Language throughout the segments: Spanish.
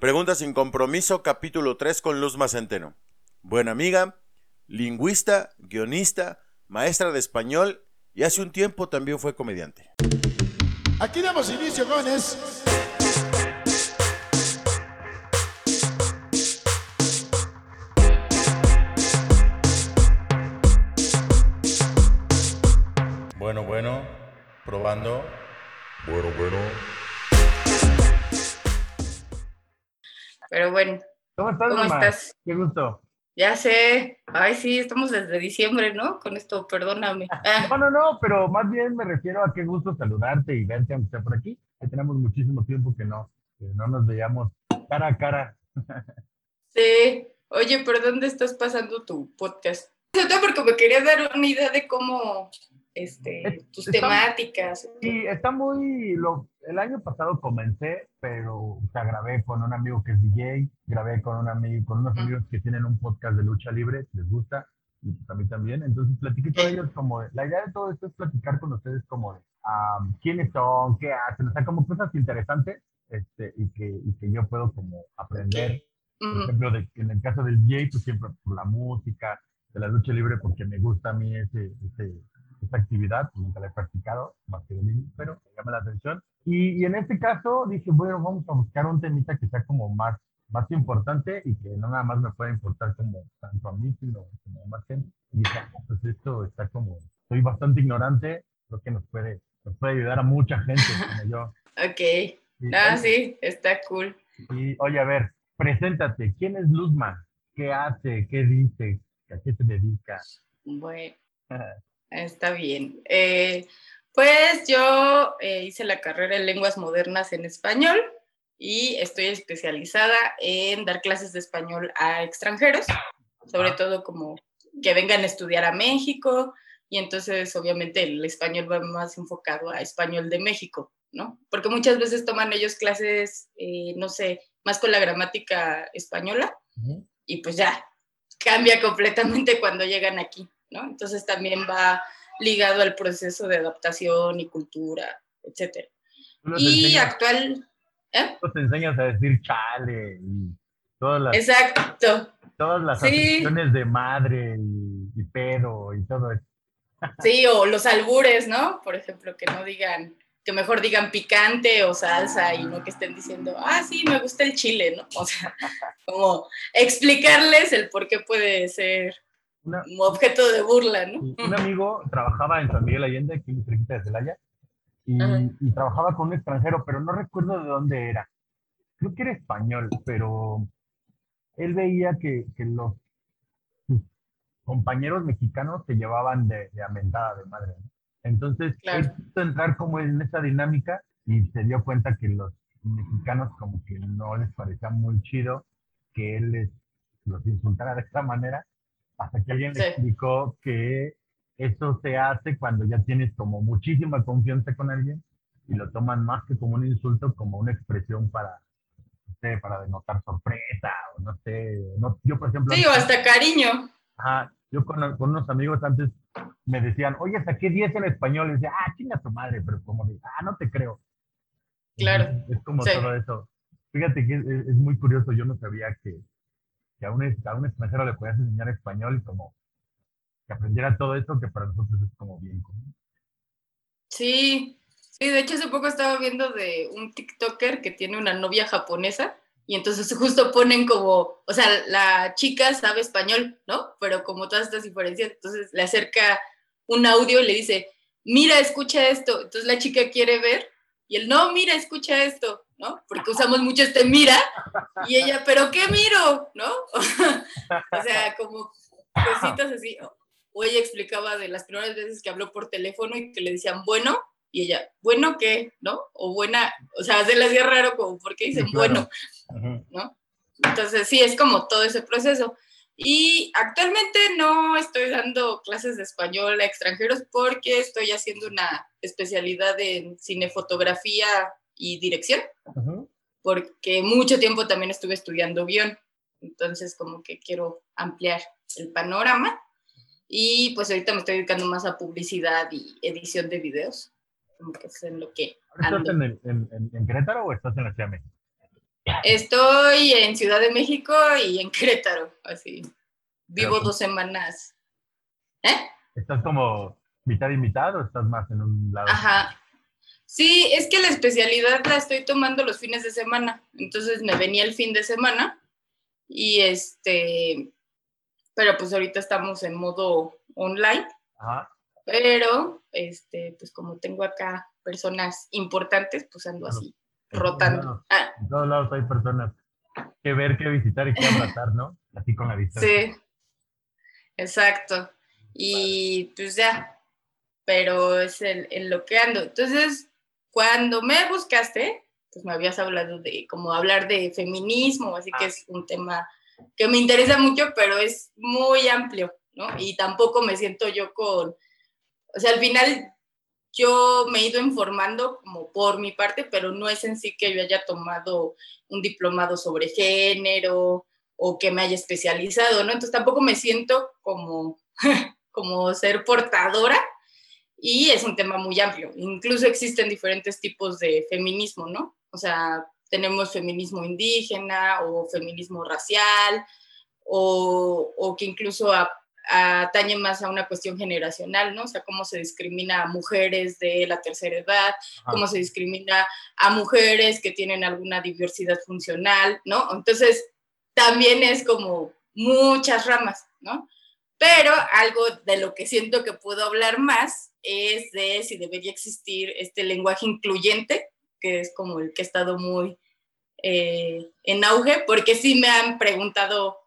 Preguntas sin compromiso, capítulo 3 con Luz Macenteno. Buena amiga, lingüista, guionista, maestra de español y hace un tiempo también fue comediante. Aquí damos inicio, jóvenes. Bueno, bueno, probando. Bueno, bueno. Pero bueno, ¿Cómo estás, ¿Cómo mamá? estás? Qué gusto. ya sé. Ay, sí, estamos desde diciembre, ¿no? Con esto, perdóname. Ah, No, no, no, pero más bien me refiero a qué gusto saludarte y verte aunque sea por aquí. Que tenemos muchísimo tiempo que no, que no nos veíamos cara a cara. sí. Oye, ¿por dónde estás pasando tu podcast? Porque me quería dar una idea de cómo, este, Es- tus está- temáticas. Sí, está muy... Lo, el año pasado comencé, pero o sea, grabé con un amigo que es DJ, grabé con, un amigo, con unos amigos que tienen un podcast de lucha libre, les gusta, y pues a mí también. Entonces platiqué con ellos como... la idea de todo esto es platicar con ustedes como de am, quiénes son, qué hacen, o sea, como cosas interesantes este, y, que, y que yo puedo como aprender. Por ejemplo, de- en el caso del DJ, pues siempre por la música, de la lucha libre, porque me gusta a mí ese, ese, esa actividad, pues nunca la he practicado, pero me llama la atención. Y, y en este caso dije, bueno, vamos a buscar un temita que sea como más, más importante y que no nada más me pueda importar como tanto a mí, sino como a más gente. Y dije, ah, pues esto está como, soy bastante ignorante, creo que nos puede, nos puede ayudar a mucha gente como yo. Ok. Y, Ah, oye, sí, está cool. y, oye, a ver, preséntate. ¿Quién es Luzman? ¿Qué hace? ¿Qué dice? ¿A qué se dedica? Bueno, está bien. Eh, pues yo eh, hice la carrera en lenguas modernas en español y estoy especializada en dar clases de español a extranjeros, sobre todo como que vengan a estudiar a México y entonces obviamente el español va más enfocado a español de México, ¿no? Porque muchas veces toman ellos clases, eh, no sé, más con la gramática española y pues ya cambia completamente cuando llegan aquí, ¿no? Entonces también va ligado al proceso de adaptación y cultura, los Y enseñas- actual, ¿eh? tú te enseñas a decir chale y todas las, Exacto, todas las Sí. de madre y, y pedo y todo eso. sí, o los albures, ¿no? Por ejemplo, que no digan, que mejor digan picante o salsa y no que estén diciendo, ah, sí, me gusta el chile, ¿no? O sea, como explicarles el por qué puede ser Una- un objeto de burla, ¿no? un amigo trabajaba en San Miguel Allende, aquí muy cerquita de Celaya, y, Ajá. y trabajaba con un extranjero, pero no recuerdo de dónde era. Creo que era español, pero él veía que, que los sus compañeros mexicanos se llevaban de, de amentada de madre. ¿no? Entonces, Claro. él quiso entrar como en esa dinámica y se dio cuenta que los mexicanos como que no les parecía muy chido que él les los insultara de esta manera, hasta que alguien Sí. le explicó que eso se hace cuando ya tienes como muchísima confianza con alguien y lo toman más que como un insulto, como una expresión para, no sé, para denotar sorpresa o no sé. No, yo, por ejemplo, Sí, o hasta cariño. Ajá, yo con, con unos amigos antes me decían, oye, saqué 10 en español. Y decía, ah, chinga tu madre, pero como ah, no te creo. Claro, Es como sí. todo eso. Fíjate que es muy curioso, yo no sabía que, que a, un, a un extranjero le podías enseñar español y como que aprendiera todo eso que para nosotros es como bien común. Sí, sí, de hecho hace poco estaba viendo de un TikToker que tiene una novia japonesa y entonces justo ponen como, o sea, la chica sabe español, ¿no? Pero como todas estas diferencias, entonces le acerca un audio y le dice, mira, escucha esto. Entonces la chica quiere ver y él, no, mira, escucha esto, ¿no? Porque usamos mucho este mira y ella, pero ¿qué miro? ¿No? o sea, como cositas así. O ella explicaba de las primeras veces que habló por teléfono y que le decían, bueno, y ella, ¿bueno qué? ¿No? O buena, o sea, se le hacía raro como, ¿por qué dicen Sí, claro. bueno? Ujú. Entonces, sí, es como todo ese proceso. Y actualmente no estoy dando clases de español a extranjeros porque estoy haciendo una especialidad en cinefotografía y dirección, Ujú. porque mucho tiempo también estuve estudiando guion. Entonces, como que quiero ampliar el panorama. Y pues ahorita me estoy dedicando más a publicidad y edición de videos. Como que es en lo que ¿Ahora ¿Estás ando. en, el- en, en- en Querétaro o estás en la Ciudad de México? Estoy en Ciudad de México y en Querétaro, así. Vivo Pero- dos semanas. ¿Eh? ¿Estás como mitad y mitad o estás más en un lado? Ajá. Sí, es que la especialidad la estoy tomando los fines de semana. Entonces me venía el fin de semana y este, pero pues ahorita estamos en modo online, Ajá. pero este, pues como tengo acá personas importantes, pues ando así En todos rotando. Ah, En todos lados hay personas que ver, que visitar y que abrazar, ¿no? Así con la distancia. sí, exacto. Y pues ya, pero es el, en lo que ando. Entonces, cuando me buscaste, pues me habías hablado de como hablar de feminismo, así que es un tema que me interesa mucho, pero es muy amplio, ¿no? Y tampoco me siento yo con, o sea, al final yo me he ido informando como por mi parte, pero no es en sí que yo haya tomado un diplomado sobre género o que me haya especializado, ¿no? Entonces tampoco me siento como, como ser portadora y es un tema muy amplio. Incluso existen diferentes tipos de feminismo, ¿no? O sea, tenemos feminismo indígena o feminismo racial o, o que incluso a- atañe más a una cuestión generacional, ¿no? O sea, cómo se discrimina a mujeres de la tercera edad, cómo se discrimina a mujeres que tienen alguna diversidad funcional, ¿no? Entonces, también es como muchas ramas, ¿no? Pero algo de lo que siento que puedo hablar más es de si debería existir este lenguaje incluyente, que es como el que ha estado muy eh, en auge, porque sí me han preguntado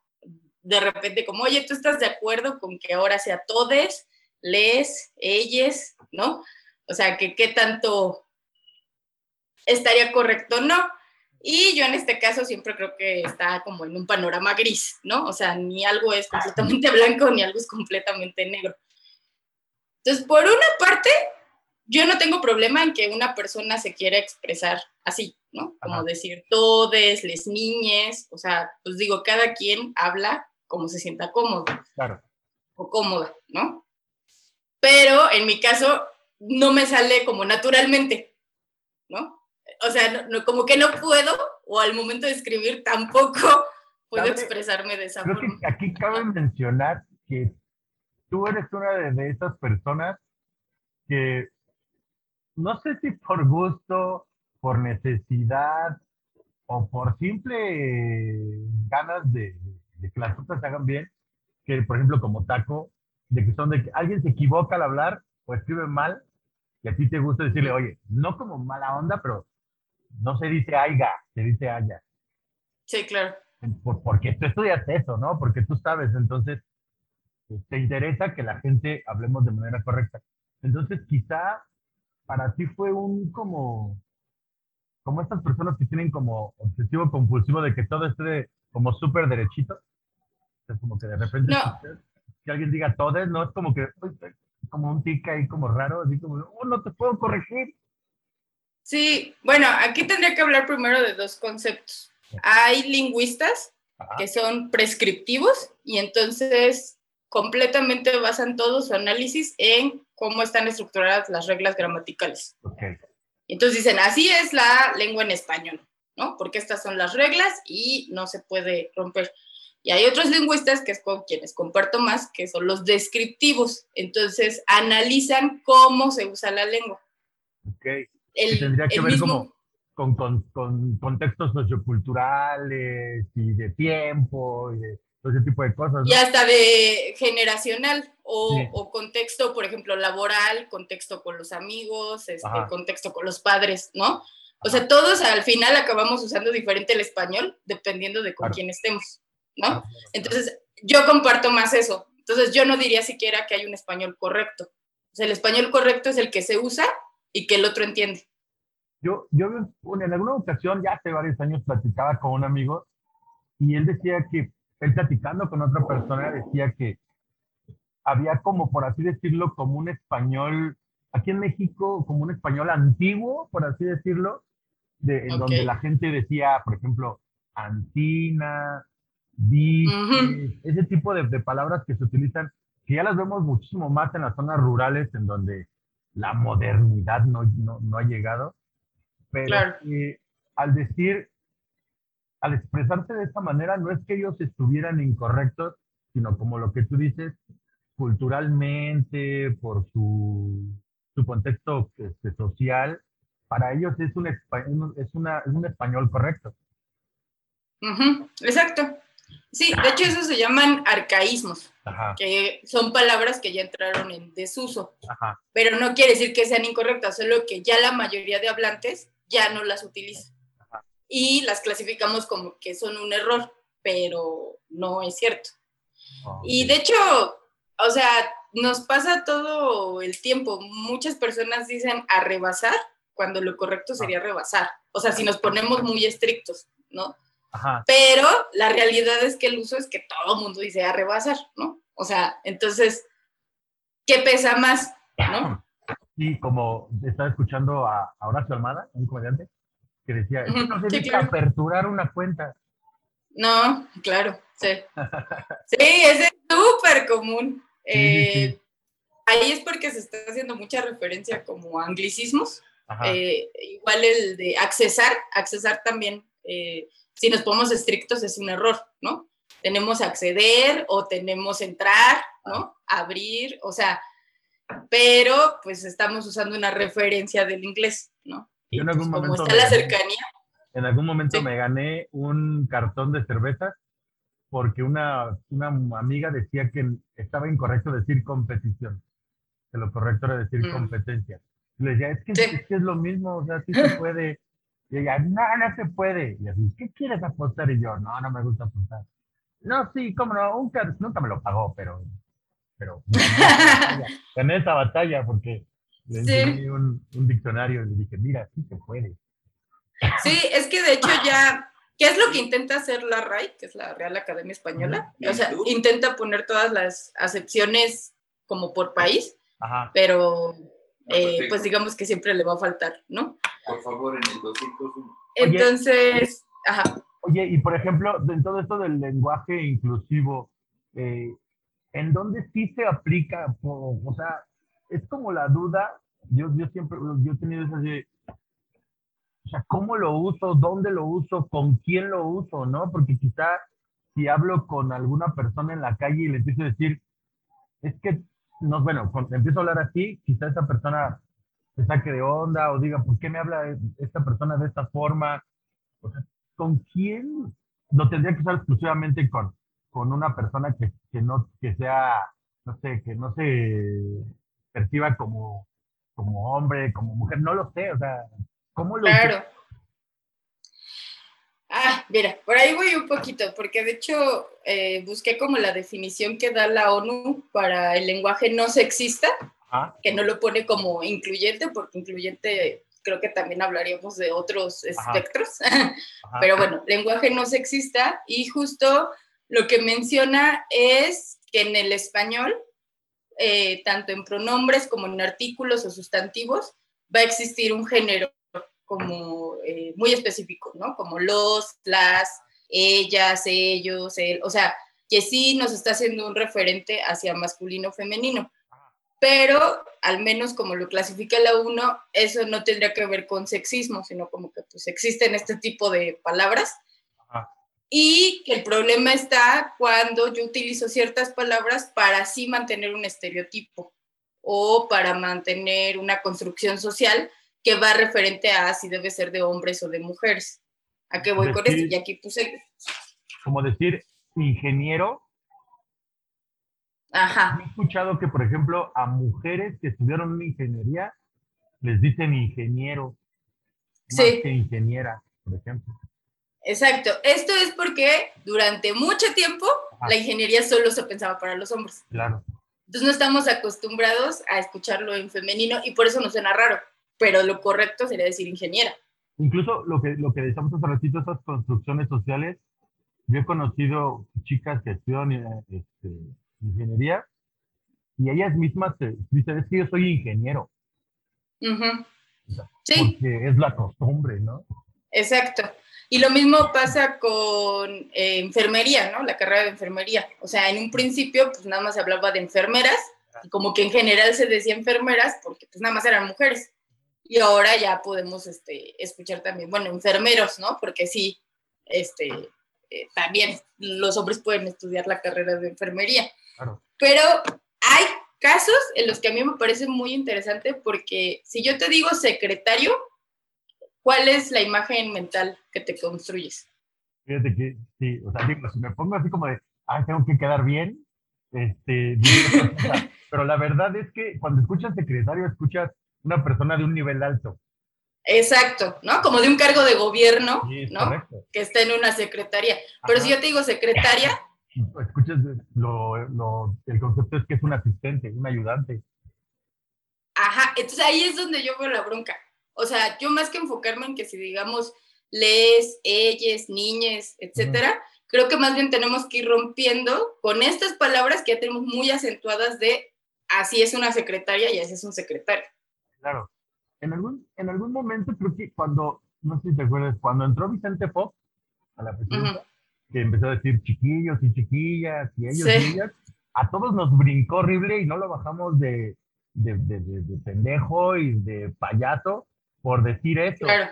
de repente como, oye, ¿tú estás de acuerdo con que ahora sea todes, les, ellas, ¿no? O sea, que qué tanto estaría correcto o no. Y yo en este caso siempre creo que está como en un panorama gris, ¿no? O sea, ni algo es completamente blanco ni algo es completamente negro. Entonces, por una parte, yo no tengo problema en que una persona se quiera expresar así, ¿no? Como Ajá. decir todes, les niñes, o sea, pues digo, cada quien habla como se sienta cómodo Claro. o cómoda, ¿no? Pero en mi caso no me sale como naturalmente, ¿no? O sea, no- como que no puedo, o al momento de escribir tampoco puedo expresarme de esa Creo forma. que aquí cabe mencionar que tú eres una de, de esas personas que no sé si por gusto, por necesidad o por simple ganas de, de que las cosas se hagan bien, que por ejemplo como taco, de que son de que alguien se equivoca al hablar o escribe mal y a ti te gusta decirle, oye, no como mala onda, pero no se dice aiga, se dice haya. Sí, claro. Por- porque tú estudias eso, ¿no? Porque tú sabes, entonces te interesa que la gente hablemos de manera correcta. Entonces, quizá para ti fue un como, como estas personas que tienen como obsesivo compulsivo de que todo esté como súper derechito. Como que de repente No. que alguien diga todes, ¿no? Es como que, como un tic ahí como raro, así como, oh, no te puedo corregir. Sí, bueno, aquí tendría que hablar primero de dos conceptos. Hay lingüistas Ajá. que son prescriptivos y entonces completamente basan todo su análisis en cómo están estructuradas las reglas gramaticales. Entonces dicen, así es la lengua en español, ¿no? Porque estas son las reglas y no se puede romper. Y hay otros lingüistas que es con quienes comparto más, que son los descriptivos. Entonces analizan cómo se usa la lengua. ok. El, tendría que el ver mismo- como con, con, con contextos socioculturales y de tiempo y de todo ese tipo de cosas, ¿no? Y hasta de generacional o, Sí. o contexto, por ejemplo, laboral, contexto con los amigos, este, contexto con los padres, ¿no? O sea, todos al final acabamos usando diferente el español dependiendo de con Claro. quién estemos, ¿no? Entonces, yo comparto más eso. Entonces, yo no diría siquiera que hay un español correcto. O sea, el español correcto es el que se usa y que el otro entiende. Yo, yo en alguna ocasión, ya hace varios años, platicaba con un amigo y él decía que, él platicando con otra persona, decía que había como, por así decirlo, como un español, aquí en México, como un español antiguo, por así decirlo, de, en donde la gente decía, por ejemplo, antina, dice, Ujú. ese tipo de, de palabras que se utilizan, que ya las vemos muchísimo más en las zonas rurales, en donde la modernidad no, no, no ha llegado pero Claro. que al decir al expresarse de esta manera, no es que ellos estuvieran incorrectos, sino como lo que tú dices, culturalmente, por su, su contexto este, social, para ellos es un, es, una, es un español correcto. exacto. Sí, de hecho eso se llaman arcaísmos, que son palabras que ya entraron en desuso, pero no quiere decir que sean incorrectas, solo que ya la mayoría de hablantes ya no las utilizan y las clasificamos como que son un error, pero no es cierto. Y de hecho, o sea, nos pasa todo el tiempo. Muchas personas dicen a rebasar cuando lo correcto sería rebasar. O sea, si nos ponemos muy estrictos, ¿no? Pero la realidad es que el uso es que todo el mundo dice a rebasar, ¿no? O sea, entonces, ¿qué pesa más? ¿no? Sí, como estaba escuchando a, Horacio Almada, un comediante, que decía, no se dice aperturar una cuenta. No, claro, sí. sí, ese es súper común. Eh, ahí es porque se está haciendo mucha referencia como anglicismos. Eh, igual el de accesar, accesar también eh, si nos ponemos estrictos es un error, ¿no? Tenemos acceder o tenemos entrar, ¿no? Abrir, o sea, pero pues estamos usando una referencia del inglés, ¿no? Yo en algún pues, momento la cercanía. En algún momento me gané un cartón de cervezas porque una, una amiga decía que estaba incorrecto decir competición, que lo correcto era decir mm. competencia. le decía, es que, es que, es lo mismo, o sea, sí se puede. Y ella, no, no se puede. Y así, ¿qué quieres apostar? Y yo, no, no me gusta apostar. No, sí, cómo no, nunca, nunca me lo pagó, pero, pero gané esa batalla porque le enseñé un, un, diccionario y le dije, mira, sí se puede. Sí, es que de hecho ya, ¿qué es lo que intenta hacer la RAI, que es la Real Academia Española? O sea, intenta poner todas las acepciones como por país, pero eh, pues digamos que siempre le va a faltar, ¿no? Por favor, en el 201. Entonces, ajá. Oye, y por ejemplo, en todo esto del lenguaje inclusivo, eh, ¿en dónde sí se aplica? O, sea, es como la duda, yo, yo siempre, yo he tenido esa de, o sea, ¿cómo lo uso? ¿Dónde lo uso? ¿Con quién lo uso? ¿No? Porque quizá si hablo con alguna persona en la calle y le empiezo a decir, es que no, bueno, cuando empiezo a hablar así, quizá esa persona se saque de onda o diga, ¿por qué me habla esta persona de esta forma? O sea, ¿con quién? Lo tendría que usar exclusivamente con, con una persona que, que no, que sea, no sé, que no se perciba como, como hombre, como mujer, no lo sé, o sea, ¿cómo lo... Claro. Ah, mira, por ahí voy un poquito, porque de hecho eh, busqué como la definición que da la ONU para el lenguaje no sexista, que no lo pone como incluyente, porque incluyente creo que también hablaríamos de otros espectros, pero bueno, lenguaje no sexista y justo lo que menciona es que en el español, eh, tanto en pronombres como en artículos o sustantivos, va a existir un género como eh, muy específico, ¿no? Como los, las, ellas, ellos, él, o sea, que sí nos está haciendo un referente hacia masculino femenino. Pero al menos como lo clasifica la uno, eso no tendría que ver con sexismo, sino como que pues existen este tipo de palabras. Y que el problema está cuando yo utilizo ciertas palabras para así mantener un estereotipo o para mantener una construcción social que va referente a si debe ser de hombres o de mujeres. ¿A qué voy con esto? Y aquí puse... Como decir ingeniero. Ajá. He escuchado que, por ejemplo, a mujeres que estudiaron ingeniería les dicen ingeniero. Sí. que ingeniera, por ejemplo. Exacto. Esto es porque durante mucho tiempo la ingeniería solo se pensaba para los hombres. Claro. Entonces no estamos acostumbrados a escucharlo en femenino y por eso nos suena raro pero lo correcto sería decir ingeniera. Incluso lo que, lo que decíamos hace ratito, esas construcciones sociales, yo he conocido chicas que estudian este, ingeniería y ellas mismas dicen, es que yo soy ingeniero. sí. Porque es la costumbre, ¿no? Exacto. Y lo mismo pasa con eh, enfermería, ¿no? La carrera de enfermería. O sea, en un principio, pues nada más se hablaba de enfermeras, y como que en general se decía enfermeras porque pues nada más eran mujeres. Y ahora ya podemos este, escuchar también, bueno, enfermeros, ¿no? Porque sí, este, eh, también los hombres pueden estudiar la carrera de enfermería. Claro. Pero hay casos en los que a mí me parece muy interesante porque si yo te digo secretario, ¿cuál es la imagen mental que te construyes? Fíjate que, sí, o sea, digo, si me pongo así como de, ay, tengo que quedar bien, este, pero la verdad es que cuando escuchas secretario, escuchas una persona de un nivel alto. Exacto, ¿no? Como de un cargo de gobierno, Sí, ¿no? correcto. Que está en una secretaría. Pero Ajá. si yo te digo secretaria, Escuchas lo, lo, el concepto es que es un asistente, un ayudante. Ajá, entonces ahí es donde yo veo la bronca. O sea, yo más que enfocarme en que si digamos les, ellas, niñes, etcétera, creo que más bien tenemos que ir rompiendo con estas palabras que ya tenemos muy acentuadas de así es una secretaria y así es un secretario. Claro. En algún, en algún momento creo que cuando, no sé si te acuerdas, cuando entró Vicente Fox a la presidencia, Ujú. que empezó a decir chiquillos y chiquillas y ellos Sí. y ellas, a todos nos brincó horrible y no lo bajamos de, de, de, de- de pendejo y de payaso por decir eso. Claro,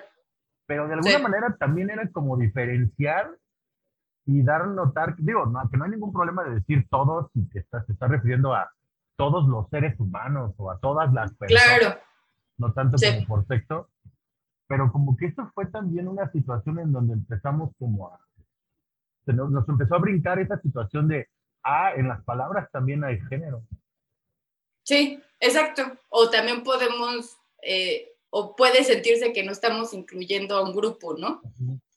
Pero de alguna Sí. manera también era como diferenciar y dar a notar, digo, no, que no hay ningún problema de decir todos y que estás, te estás refiriendo a todos los seres humanos o a todas las personas claro, no tanto Sí. como por sexo, pero como que esto fue también una situación en donde empezamos como a, se nos, nos empezó a brincar esa situación de, ah, en las palabras también hay género. sí, exacto. O también podemos, eh, o puede sentirse que no estamos incluyendo a un grupo, ¿no?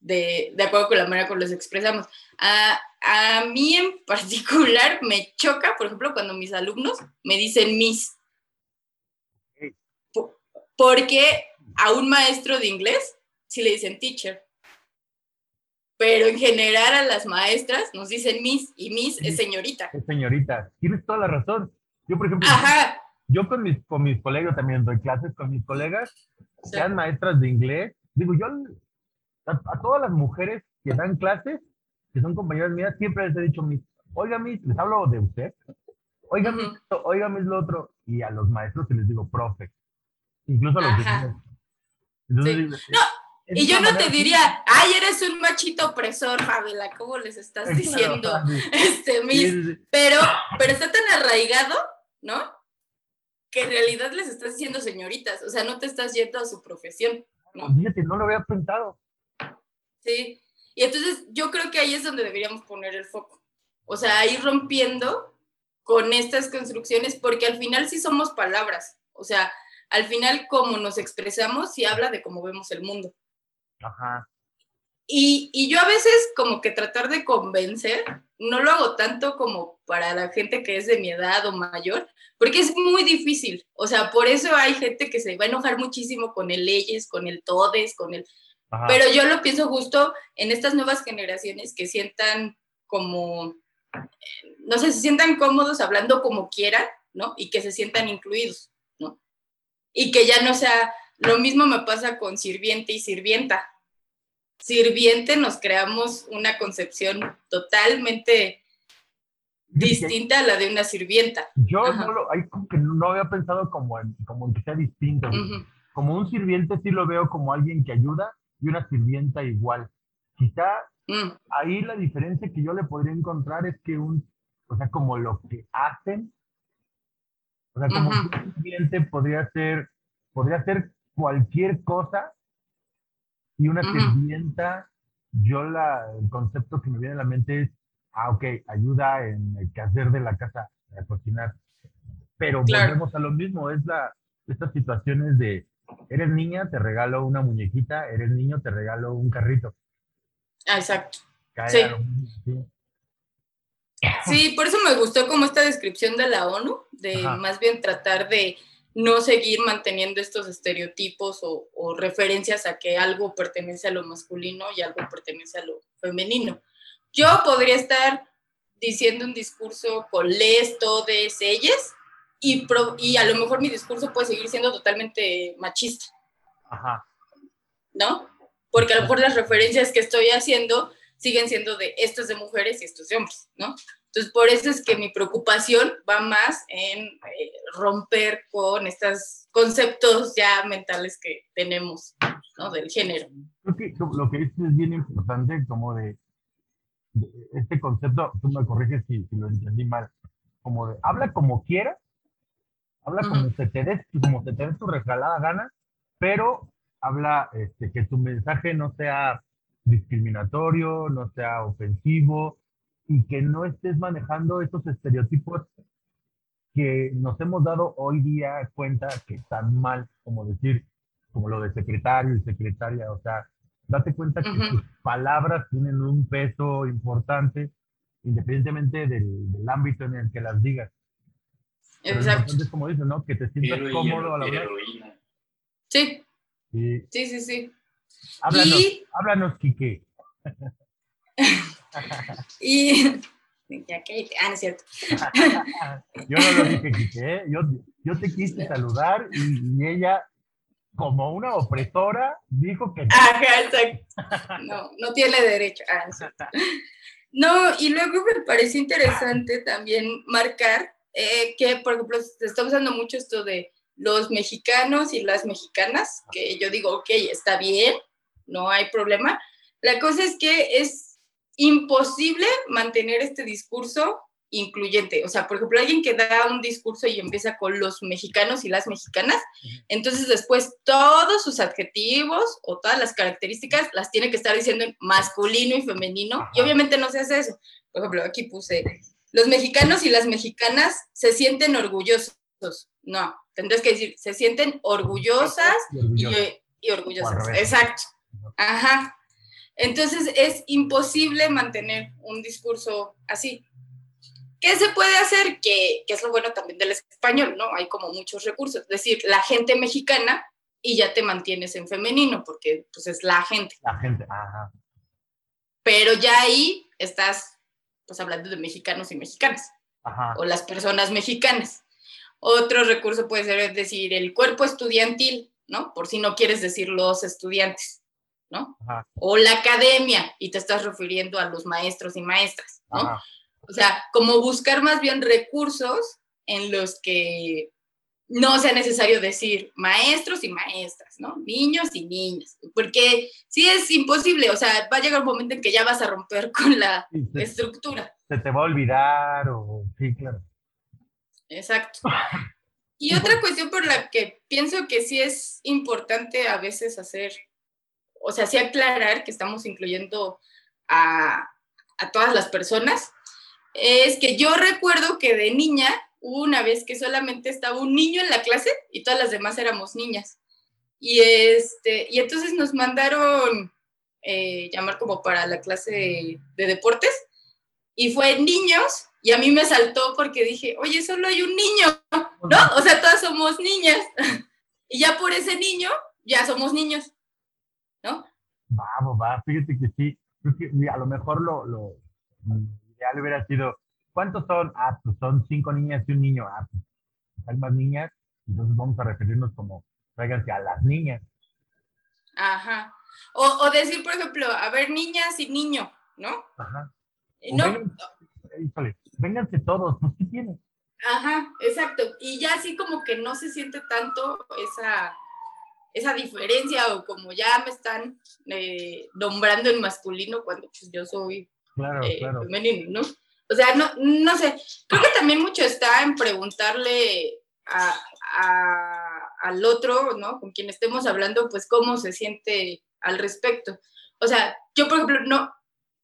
de, de acuerdo con la manera como los expresamos. A, a mí en particular me choca, por ejemplo, cuando mis alumnos me dicen Miss. Po- Porque a un maestro de inglés sí le dicen teacher. Pero en general a las maestras nos dicen Miss y Miss es señorita. Eh, Señorita, tienes toda la razón. Yo, por ejemplo, Ajá. yo con mis, con mis colegas también doy clases con mis colegas, Sí. sean maestras de inglés. Digo, yo a, a todas las mujeres que dan clases, que son compañeras mías, siempre les he dicho, mis, oiga, mis, les hablo de usted. Oiga, mis, Ujú. esto, oiga, mis, lo otro. Y a los maestros se les digo, profe. Incluso a los Ajá. Entonces, Sí. No, Y yo no te diría, ay, eres un machito opresor, Fabiola, ¿cómo les estás Claro, diciendo? sí, Este, sí. pero, pero está tan arraigado, ¿no? Que en realidad les estás diciendo señoritas, o sea, no te estás yendo a su profesión, ¿no? Fíjate, no lo había pensado. Sí. Y entonces yo creo que ahí es donde deberíamos poner el foco. O sea, ir rompiendo con estas construcciones, porque al final sí somos palabras. O sea, al final como nos expresamos sí habla de cómo vemos el mundo. Ajá. Y, y yo a veces como que tratar de convencer, no lo hago tanto como para la gente que es de mi edad o mayor, porque es muy difícil. O sea, por eso hay gente que se va a enojar muchísimo con el leyes, con el todes, con el... Ajá. Pero yo lo pienso justo en estas nuevas generaciones que sientan como, eh, no sé, se sientan cómodos hablando como quieran, ¿no? Y que se sientan incluidos. Y que ya no sea, lo mismo me pasa con sirviente y sirvienta. Sirviente nos creamos una concepción totalmente que distinta a la de una sirvienta. Yo Ajá. no lo, hay como que no había pensado como en, como en que sea distinto. Como un sirviente sí lo veo como alguien que ayuda y una sirvienta igual. Quizá mm, ahí la diferencia que yo le podría encontrar es que un, o sea, como lo que hacen, o sea, como un sirviente podría ser, podría ser cualquier cosa y una sirvienta, yo la, el concepto que me viene a la mente es, ah, ok, ayuda en el quehacer de la casa, a cocinar. Pero Claro. volvemos a lo mismo, es la, estas situaciones de, eres niña, te regalo una muñequita, eres niño, te regalo un carrito. ah, exacto. Cae Sí. Sí. Sí, por eso me gustó como esta descripción de la ONU, de Ajá. más bien tratar de no seguir manteniendo estos estereotipos o, o referencias a que algo pertenece a lo masculino y algo pertenece a lo femenino. Yo podría estar diciendo un discurso con les, todes, ellas, y, pro- y a lo mejor mi discurso puede seguir siendo totalmente machista. Ajá. ¿no? Porque a lo mejor las referencias que estoy haciendo siguen siendo de esto es de mujeres y esto es de hombres, ¿no? Entonces, por eso es que mi preocupación va más en eh, romper con estos conceptos ya mentales que tenemos, ¿no? Del género. Creo que lo que dices es bien importante, como de, de este concepto, tú me corriges si, si, lo entendí mal, como de habla como quieras, habla como, se te dé, como se te dé tu regalada gana, pero habla este, que tu mensaje no sea discriminatorio, no sea ofensivo y que no estés manejando esos estereotipos que nos hemos dado hoy día cuenta que están mal, como decir, como lo de secretario y secretaria, o sea, date cuenta que tus palabras tienen un peso importante independientemente del, del, ámbito en el que las digas. Exacto. Entonces, como dices, ¿no? Que te sientas Heroína, cómodo a la hora. heroína. Sí, Y sí, sí, sí. Háblanos, Y- háblanos, Quique. Y. Ya que. Ah, no es cierto. Yo no lo dije, Quique, ¿eh? yo, yo te quise saludar y, y ella, como una opresora, dijo que Ajá, exacto. No, no tiene derecho. Ah, no es cierto. No, y luego me pareció interesante también marcar eh, que, por ejemplo, se está usando mucho esto de los mexicanos y las mexicanas, que yo digo, ok, está bien, no hay problema. La cosa es que es imposible mantener este discurso incluyente. O sea, por ejemplo, alguien que da un discurso y empieza con los mexicanos y las mexicanas, entonces después todos sus adjetivos o todas las características las tiene que estar diciendo en masculino y femenino, y obviamente no se hace eso. Por ejemplo, aquí puse, los mexicanos y las mexicanas se sienten orgullosos. No, tendrías que decir, se sienten orgullosas y y, orgulloso. y orgullosas. Exacto. Ajá. Entonces es imposible mantener un discurso así. ¿Qué se puede hacer? Que, que es lo bueno también del español, ¿no? Hay como muchos recursos. Es decir, la gente mexicana y ya te mantienes en femenino porque pues es la gente. La gente, ajá. Pero ya ahí estás pues hablando de mexicanos y mexicanas Ajá. o las personas mexicanas. Otro recurso puede ser es decir el cuerpo estudiantil, ¿no? Por si no quieres decir los estudiantes, ¿no? Ajá. O la academia y te estás refiriendo a los maestros y maestras, ¿no? Ajá. O sea, como buscar más bien recursos en los que no sea necesario decir maestros y maestras, ¿no? Niños y niñas, porque sí es imposible, o sea, va a llegar un momento en que ya vas a romper con la Sí, estructura. se te va a olvidar o sí, claro. Exacto. Y otra cuestión por la que pienso que sí es importante a veces hacer, o sea, sí aclarar que estamos incluyendo a, a todas las personas, es que yo recuerdo que de niña hubo una vez que solamente estaba un niño en la clase y todas las demás éramos niñas. Y, este, y entonces nos mandaron eh, llamar como para la clase de deportes y fue niños y a mí me saltó porque dije, oye, solo hay un niño, ¿no? O sea, todas somos niñas. y ya por ese niño, ya somos niños, ¿no? Vamos, va, fíjate que sí. A lo mejor lo, lo ideal hubiera sido, ¿cuántos son? Ah, pues son cinco niñas y un niño. Ah, pues hay más niñas, entonces vamos a referirnos como, tráiganse a las niñas. Ajá. O, o decir, por ejemplo, a ver, niñas y niño, ¿no? Ajá. No, híjole, vénganse todos, pues ¿qué tiene? Ajá, exacto. Y ya así como que no se siente tanto esa, esa diferencia o como ya me están eh, nombrando en masculino cuando pues, yo soy Claro, eh, claro. femenino, ¿no? O sea, no, no sé, creo que también mucho está en preguntarle a, a- al otro, ¿no? Con quien estemos hablando, pues cómo se siente al respecto. O sea, yo, por ejemplo, no,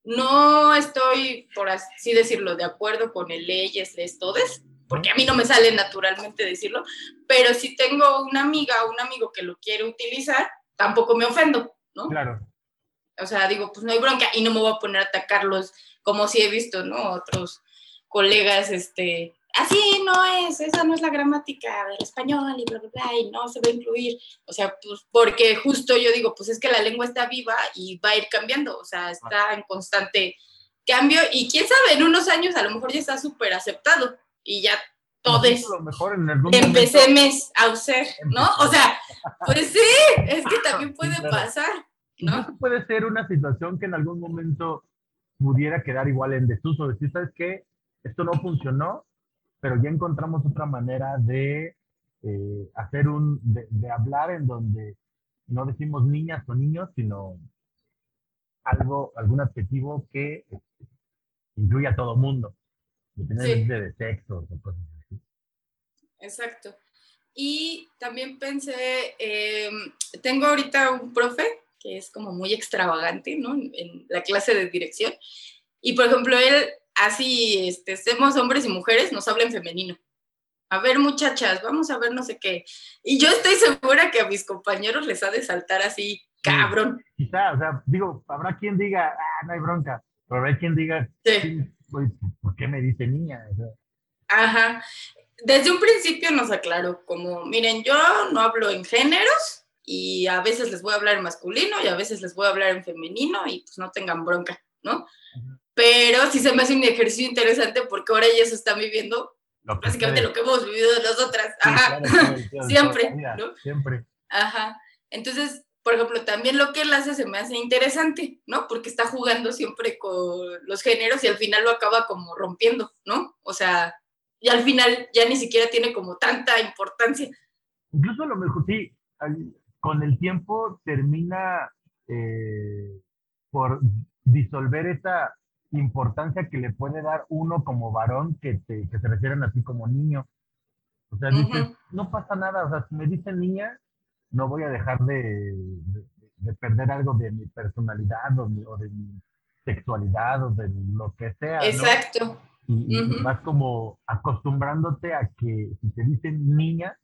no estoy, por así decirlo, de acuerdo con el leyes, les, todes, porque a mí no me sale naturalmente decirlo, pero si tengo una amiga o un amigo que lo quiere utilizar, tampoco me ofendo, ¿no? Claro. O sea, digo, pues no hay bronca y no me voy a poner a atacarlos como si he visto, ¿no? Otros colegas, este, así no es, esa no es la gramática del español y bla, bla, bla, y no se va a incluir. O sea, pues porque justo yo digo, pues es que la lengua está viva y va a ir cambiando, o sea, está en constante cambio y quién sabe, en unos años a lo mejor ya está súper aceptado y ya todos A lo mejor en algún empecemos a usar, ¿no? O sea, pues sí, es que también puede claro. pasar, ¿no? Incluso puede ser una situación que en algún momento pudiera quedar igual en desuso, decir, ¿sabes qué? Esto no funcionó, pero ya encontramos otra manera de eh, hacer un, de, de hablar en donde no decimos niñas o niños, sino algo, algún adjetivo que incluya a todo mundo, dependiendo de sexo o cosas así. Exacto. Y también pensé, em, tengo ahorita un profe que es como muy extravagante, ¿no? En la clase de dirección. Y por ejemplo, él, así, este, somos hombres y mujeres, nos habla en femenino. A ver, muchachas, vamos a ver no sé qué. Y yo estoy segura que a mis compañeros les ha de saltar así, cabrón. quizá, o sea, digo, habrá quien diga, ah, no hay bronca, pero habrá quien diga, sí. pues, ¿por qué me dice niña? Ajá. Desde un principio nos aclaró como, miren, yo no hablo en géneros y a veces les voy a hablar en masculino y a veces les voy a hablar en femenino y pues no tengan bronca, ¿no? Pero sí se me hace un ejercicio interesante porque ahora ellos están viviendo básicamente lo que hemos vivido nosotras. Ajá. Siempre, ¿no? Siempre. Ajá. Entonces, por ejemplo, también lo que él hace se me hace interesante, ¿no? Porque está jugando siempre con los géneros y al final lo acaba como rompiendo, ¿no? O sea, y al final ya ni siquiera tiene como tanta importancia. Incluso a lo mejor sí, con el tiempo termina eh, por disolver esa importancia que le puede dar uno como varón que, te, que se refieren a ti como niño. O sea, dices, no pasa nada, o sea, si me dicen niña, no voy a dejar de, de, perder algo de mi personalidad o, o, de mi sexualidad o de lo que sea. Exacto. Y, vas como acostumbrándote a que si te dicen niña,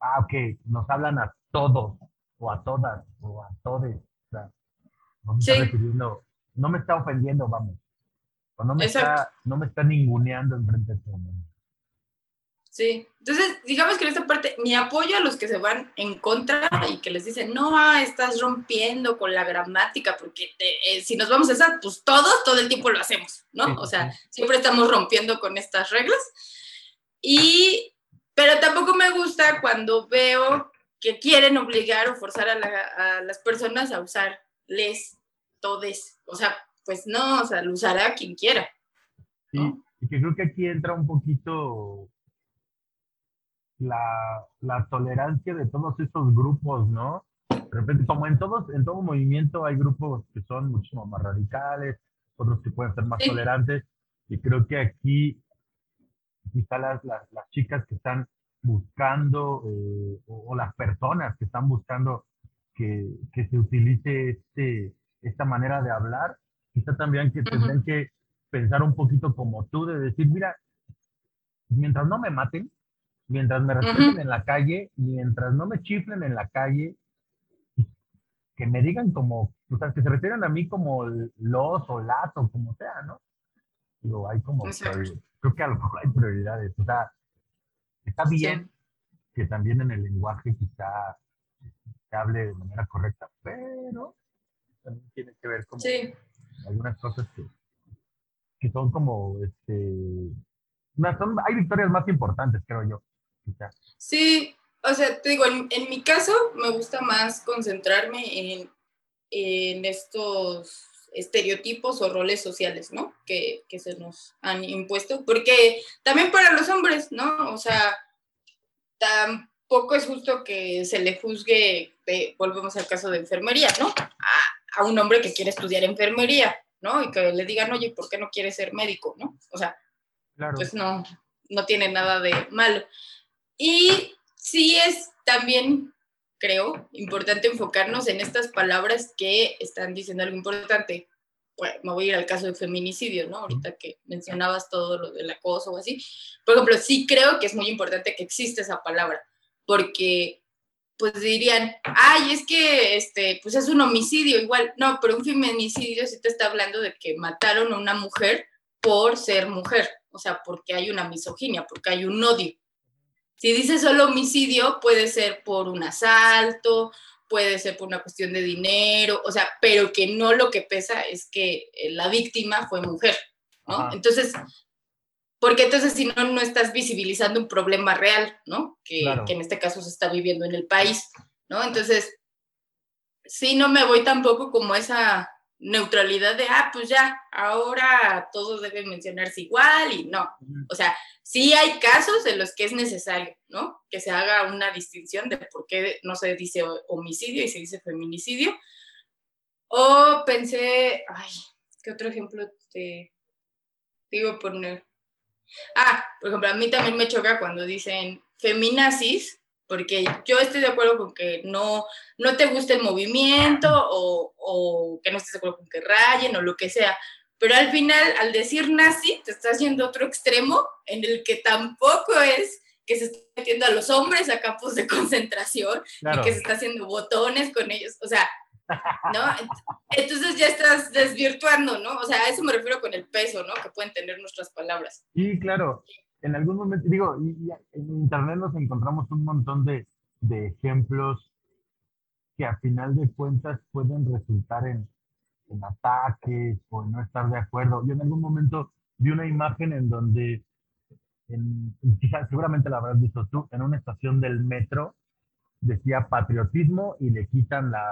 ah, ok, nos hablan a todos, o a todas, o a todos. O sea, no me, está no me está ofendiendo, vamos. O no me, está, no me está ninguneando enfrente de todo el mundo. Sí, entonces digamos que en esta parte mi apoyo a los que se van en contra y que les dicen, no, ah, estás rompiendo con la gramática, porque eh, si nos vamos a esa, pues todos todo el tiempo lo hacemos, ¿no? o sea, siempre estamos rompiendo con estas reglas. Y, pero tampoco me gusta cuando veo que quieren obligar o forzar a, las personas a usar les, todes, o sea, pues no, o sea, lo usará quien quiera. Sí, y que creo que aquí entra un poquito la, la, tolerancia de todos esos grupos, ¿no? De repente, como en todos, en todo movimiento hay grupos que son muchísimo más radicales, otros que pueden ser más tolerantes, y creo que aquí quizá las, las, chicas que están buscando, eh, o, las personas que están buscando que, que, se utilice este, esta manera de hablar, quizá también que tendrán que pensar un poquito como tú, de decir, mira, mientras no me maten, mientras me respeten en la calle, mientras no me chiflen en la calle, que me digan como, o sea, que se refieran a mí como los o las o como sea, ¿no? Digo, hay como, creo que a lo mejor hay prioridades, o sea, está bien que también en el lenguaje quizá se hable de manera correcta, pero también tiene que ver con algunas cosas que, que son como, este, son, hay victorias más importantes, creo yo. Sí, o sea, te digo, en, mi caso me gusta más concentrarme en, en, estos estereotipos o roles sociales, ¿no? Que, que, se nos han impuesto, porque también para los hombres, ¿no? O sea, tampoco es justo que se le juzgue, volvemos al caso de enfermería, ¿no? A, un hombre que quiere estudiar enfermería, ¿no? Y que le digan, oye, ¿por qué no quieres ser médico, ¿no? O sea, pues no, no tiene nada de malo. Y sí es también, creo, importante enfocarnos en estas palabras que están diciendo algo importante. Bueno, me voy a ir al caso de feminicidio, ¿no? Ahorita que mencionabas todo lo del acoso o así. Por ejemplo, sí creo que es muy importante que exista esa palabra, porque pues dirían, ay, es que este, pues es un homicidio igual. No, pero un feminicidio sí te está hablando de que mataron a una mujer por ser mujer, o sea, porque hay una misoginia, porque hay un odio. Si dice solo homicidio, puede ser por un asalto, puede ser por una cuestión de dinero, o sea, pero que no lo que pesa es que eh, la víctima fue mujer, ¿no? Entonces, porque entonces si no, no estás visibilizando un problema real, ¿no? Que, que, en este caso se está viviendo en el país, ¿no? Entonces, sí, no me voy tampoco como esa neutralidad de, ah, pues ya, ahora todos deben mencionarse igual y no. O sea, sí hay casos en los que es necesario, ¿no? Que se haga una distinción de por qué no se dice homicidio y se dice feminicidio. O pensé, ay, ¿qué otro ejemplo te, te iba a poner? Ah, por ejemplo, a mí también me choca cuando dicen feminazis, porque yo estoy de acuerdo con que no, no te gusta el movimiento o, o que no estés de acuerdo con que rayen o lo que sea, pero al final, al decir nazi, te estás yendo a otro extremo en el que tampoco es que se está metiendo a los hombres a campos de concentración Claro. y que se está haciendo botones con ellos, o sea, ¿no? Entonces ya estás desvirtuando, ¿no? O sea, a eso me refiero con el peso, ¿no? Que pueden tener nuestras palabras. Sí, claro. En algún momento, digo, y, y en internet nos encontramos un montón de, de ejemplos que a final de cuentas pueden resultar en, en ataques o en no estar de acuerdo. Yo en algún momento vi una imagen en donde, en, quizás seguramente la habrás visto tú, en una estación del metro decía patriotismo y le quitan la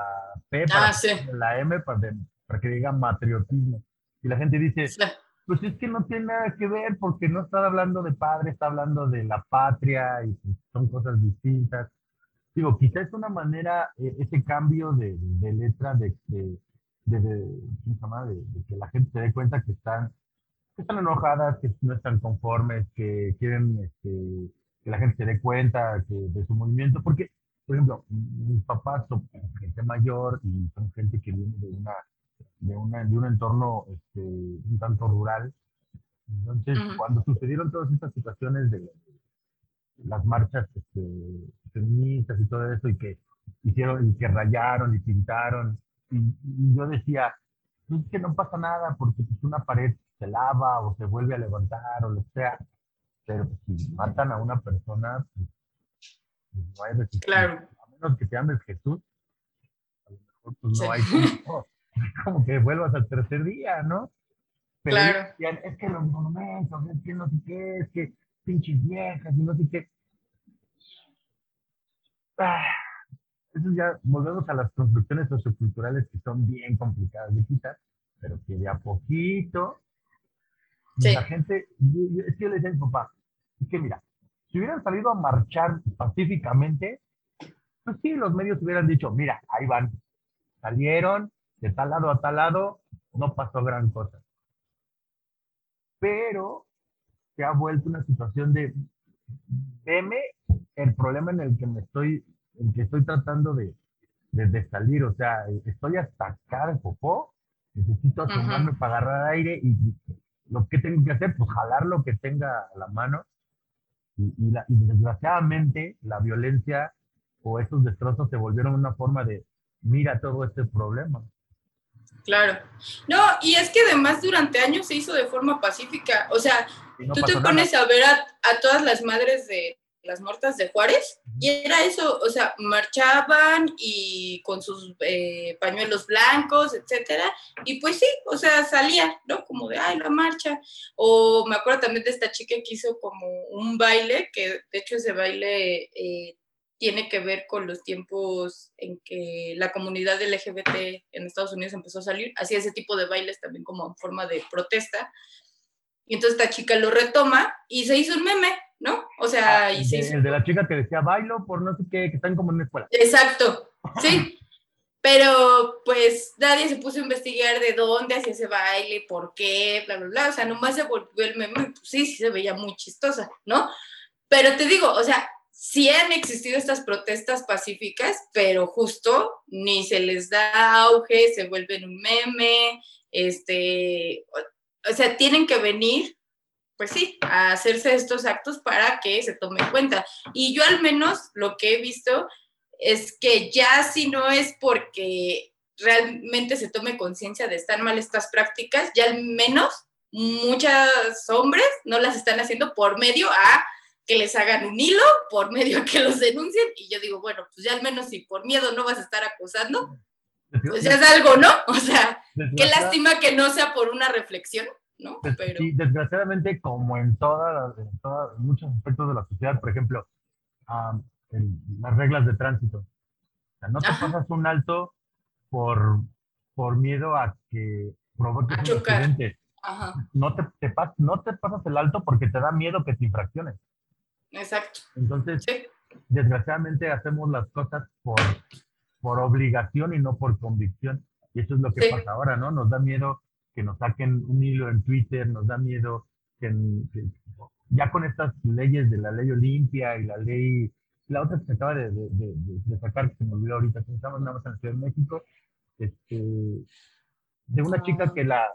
P para Ah, sí. la M para, de- para que diga matriotismo. Y la gente dice, sea, pues es que no tiene nada que ver porque no está hablando de padre, está hablando de la patria y son cosas distintas. Digo, quizá es una manera, eh, ese cambio de, de letra de. De- de que la gente se dé cuenta que están, que están enojadas, que no están conformes, que quieren este, que la gente se dé cuenta que, de su movimiento. Porque, por ejemplo, mis papás son gente mayor y son gente que viene de una de, una, de un entorno este, un tanto rural. Entonces, cuando sucedieron todas estas situaciones de las marchas este, feministas y todo eso, y que hicieron, y que rayaron y pintaron, y, y yo decía, pues es que no pasa nada porque pues, una pared se lava o se vuelve a levantar o lo que sea, pero si matan a una persona, pues, no hay resistencia. Claro. A menos que te ames Jesús, a lo mejor pues, no Sí. hay como, como que vuelvas al tercer día, ¿no? Pero Claro. decían, es que los monumentos, es que no sé qué, es que pinches viejas y no sé qué. Ah, eso ya volvemos a las construcciones socioculturales que son bien complicadas de quitar, pero que de a poquito Sí. la gente, es que yo le decía a mi papá, es que mira, si hubieran salido a marchar pacíficamente, pues sí, los medios hubieran dicho, mira, ahí van, salieron de tal lado a tal lado, no pasó gran cosa. Pero se ha vuelto una situación de, veme el problema en el que me estoy, en que estoy tratando de, de, de salir, o sea, estoy hasta acá de popó, necesito asomarme para agarrar aire y lo que tengo que hacer, pues jalar lo que tenga a la mano. Y, y la- y desgraciadamente la violencia o esos destrozos se volvieron una forma de, mira todo este problema. Claro. No, y es que además durante años se hizo de forma pacífica. O sea, no tú te nada. pones a ver a, a todas las madres de las muertas de Juárez y era eso, o sea, marchaban y con sus eh, pañuelos blancos, etcétera, y pues sí, o sea, salía, ¿no? Como de, ay, la marcha. O me acuerdo también de esta chica que hizo como un baile, que de hecho ese baile eh, tiene que ver con los tiempos en que la comunidad LGBT en Estados Unidos empezó a salir, hacía ese tipo de bailes también como en forma de protesta. Y entonces esta chica lo retoma y se hizo un meme, ¿no? O sea, y el, se de, hizo... el de la chica que decía bailo por no sé qué, que están como en una escuela. Exacto, sí. Pero pues nadie se puso a investigar de dónde hacía ese baile, por qué, bla, bla, bla. O sea, nomás se volvió el meme, pues sí, sí se veía muy chistosa, ¿no? Pero te digo, o sea, sí han existido estas protestas pacíficas, pero justo ni se les da auge, se vuelven un meme, este, o sea, tienen que venir, pues sí, a hacerse estos actos para que se tome en cuenta. Y yo al menos lo que he visto es que ya si no es porque realmente se tome conciencia de estar mal estas prácticas, ya al menos muchos hombres no las están haciendo por medio a que les hagan un hilo, por medio a que los denuncien, y yo digo, bueno, pues ya al menos si por miedo no vas a estar acusando, pues ya es algo, ¿no? O sea, qué lástima que no sea por una reflexión, ¿no? Des- Pero, sí, desgraciadamente, como en, toda, la- en toda- en muchos aspectos de la sociedad, por ejemplo, en las reglas de tránsito. O sea, no te Ajá. pasas un alto por, por miedo a que provoques A un accidente. ajá, No te, te pas- no te pasas el alto porque te da miedo que te infracciones. exacto, Entonces, sí, desgraciadamente hacemos las cosas por, por obligación y no por convicción. Y eso es lo que Sí. pasa ahora, ¿no? Nos da miedo que nos saquen un hilo en Twitter, nos da miedo que, que ya con estas leyes de la ley Olimpia y la ley, la otra que se acaba de, de- de- de- de sacar, que se me olvidó ahorita, que estamos nada más en la Ciudad de México, este, de una chica que la,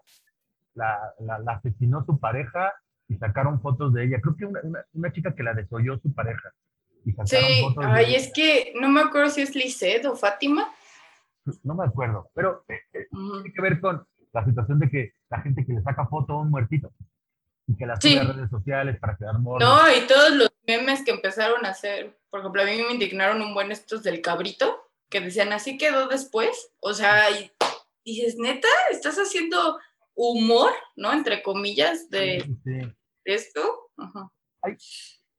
la, la, la asesinó su pareja y sacaron fotos de ella. Creo que una, una, una chica que la desoyó su pareja. Y sacaron Sí, fotos ay, es que no me acuerdo si es Lisette o Fátima. No me acuerdo, pero eh, eh, tiene que ver con la situación de que la gente que le saca foto a un muertito y que la sube Sí. a redes sociales para quedar morro. No, y todos los memes que empezaron a hacer, por ejemplo, a mí me indignaron un buen estos del cabrito, que decían, así quedó después. O sea, y dices, neta, estás haciendo humor, ¿no? Entre comillas, de Sí, sí. esto. Ajá.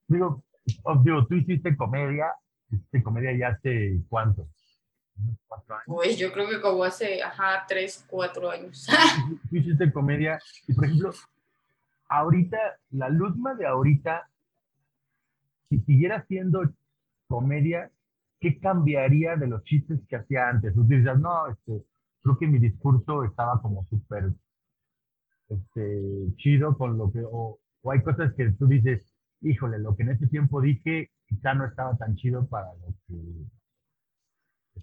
Digo, os digo, tú hiciste comedia, hiciste comedia ya hace cuánto? Pues yo creo que como hace, ajá, tres, cuatro años. Tú hiciste comedia y, por ejemplo, ahorita, la Luzma de ahorita, si siguiera haciendo comedia, ¿qué cambiaría de los chistes que hacía antes? Tú dices, no, este, creo que mi discurso estaba como súper este, chido con lo que, o, o hay cosas que tú dices, híjole, lo que en ese tiempo dije quizá no estaba tan chido para lo que.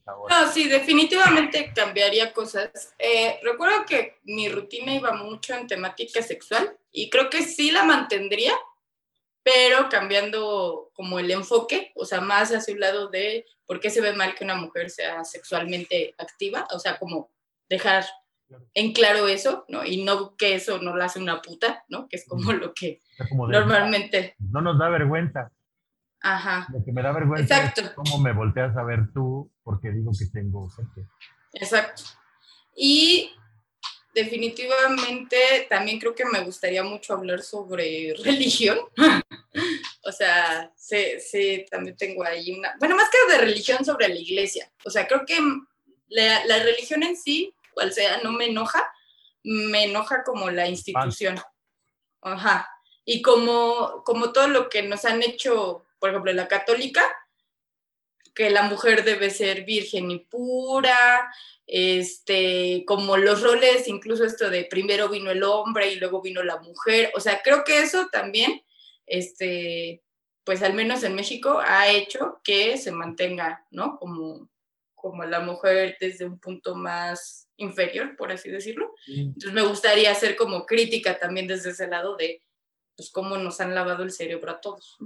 No, sí, definitivamente cambiaría cosas. Eh, recuerdo que mi rutina iba mucho en temática sexual y creo que sí la mantendría, pero cambiando como el enfoque, o sea, más hacia un lado de por qué se ve mal que una mujer sea sexualmente activa, o sea, como dejar en claro eso, ¿no? Y no que eso no la hace una puta, ¿no? Que es como lo que como de, normalmente, No nos da vergüenza. Ajá. Lo que me da vergüenza es Exacto. cómo me volteas a ver tú porque digo que tengo sexo. Exacto. Y definitivamente también creo que me gustaría mucho hablar sobre religión. o sea, sí, sí, también tengo ahí una... Bueno, más que de religión sobre la iglesia. O sea, creo que la, la religión en sí, cual sea, no me enoja. Me enoja como la institución. Ajá. Y como, como todo lo que nos han hecho, por ejemplo, la católica, que la mujer debe ser virgen y pura, este, como los roles, incluso esto de primero vino el hombre y luego vino la mujer, o sea, creo que eso también, este, pues al menos en México ha hecho que se mantenga, ¿no? Como, como la mujer desde un punto más inferior, por así decirlo. Entonces me gustaría hacer como crítica también desde ese lado de, pues, cómo nos han lavado el cerebro a todos.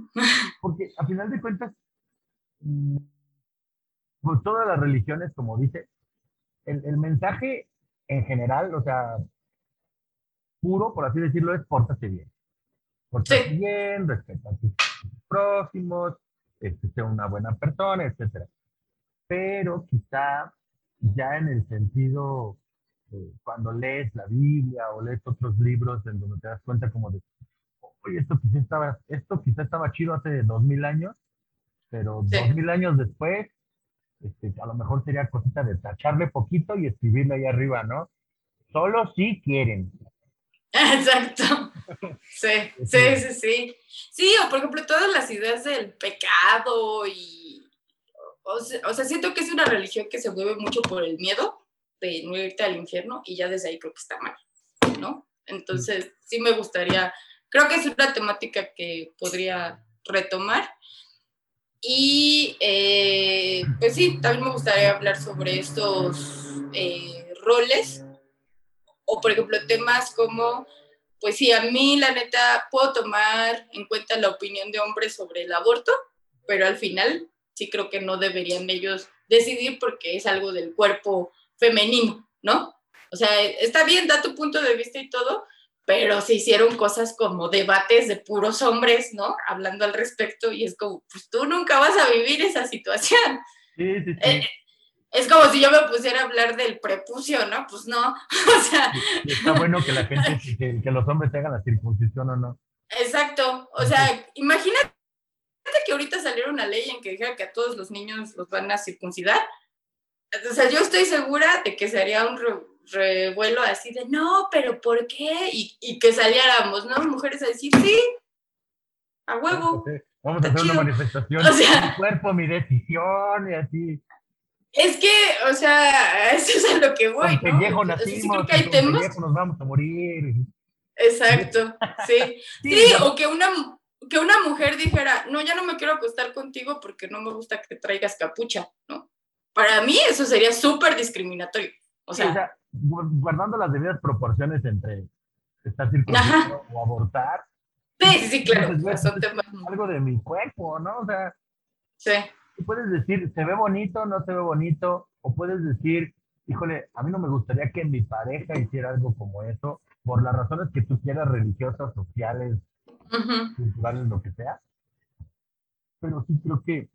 Porque a final de cuentas, mm, pues todas las religiones, como dice, el, el mensaje en general, o sea, puro, por así decirlo, es pórtate bien. Pórtate Sí. bien, respeta a tus próximos, este, sea una buena persona, etcétera. Pero quizá ya en el sentido, eh, cuando lees la Biblia o lees otros libros en donde te das cuenta como de, oye, esto quizá estaba, esto quizá estaba chido hace dos mil años, pero Sí. dos mil años después, este, a lo mejor sería cosita de tacharle poquito y escribirle ahí arriba, ¿no? Solo si quieren. Exacto. Sí, sí, sí, sí. Sí, o por ejemplo, todas las ideas del pecado y. O sea, o sea, siento que es una religión que se mueve mucho por el miedo de no irte al infierno y ya desde ahí creo que está mal, ¿no? Entonces, sí me gustaría. Creo que es una temática que podría retomar. Y eh, pues sí, también me gustaría hablar sobre estos eh, roles o por ejemplo temas como, pues sí, a mí la neta puedo tomar en cuenta la opinión de hombres sobre el aborto, pero al final sí creo que no deberían ellos decidir porque es algo del cuerpo femenino, ¿no? O sea, está bien, da tu punto de vista y todo, pero se hicieron cosas como debates de puros hombres, ¿no? Hablando al respecto y es como, pues tú nunca vas a vivir esa situación. Sí, sí, sí. Eh, es como si yo me pusiera a hablar del prepucio, ¿no? Pues no, o sea, está bueno que la gente, que, que los hombres se hagan la circuncisión o no. exacto, o sea, imagínate que ahorita saliera una ley en que dijera que a todos los niños los van a circuncidar. O sea, yo estoy segura de que sería un revuelo así de, no, pero ¿por qué? Y, y que saliéramos, ¿no? Mujeres a decir, sí, a huevo. Vamos a hacer una manifestación. O sea- Mi cuerpo, mi decisión y así. Es que, o sea, eso es a lo que voy, Con ¿no? pellejo O sea, sí nacimos, creo que hay con temas. pellejo nos vamos a morir. Exacto, sí. Sí, o que una, que una mujer dijera, no, ya no me quiero acostar contigo porque no me gusta que traigas capucha, ¿no? Para mí eso sería súper discriminatorio. O sí, o sea, sea, gu- guardando las debidas proporciones entre estar circuncidado o abortar, sí, sí, claro, Entonces, son temas. algo de mi cuerpo, ¿no? O sea, Sí, tú puedes decir, se ve bonito, no se ve bonito, o puedes decir, híjole, a mí no me gustaría que mi pareja hiciera algo como eso, por las razones que tú quieras, religiosas, sociales, culturales, lo que sea. Pero sí creo que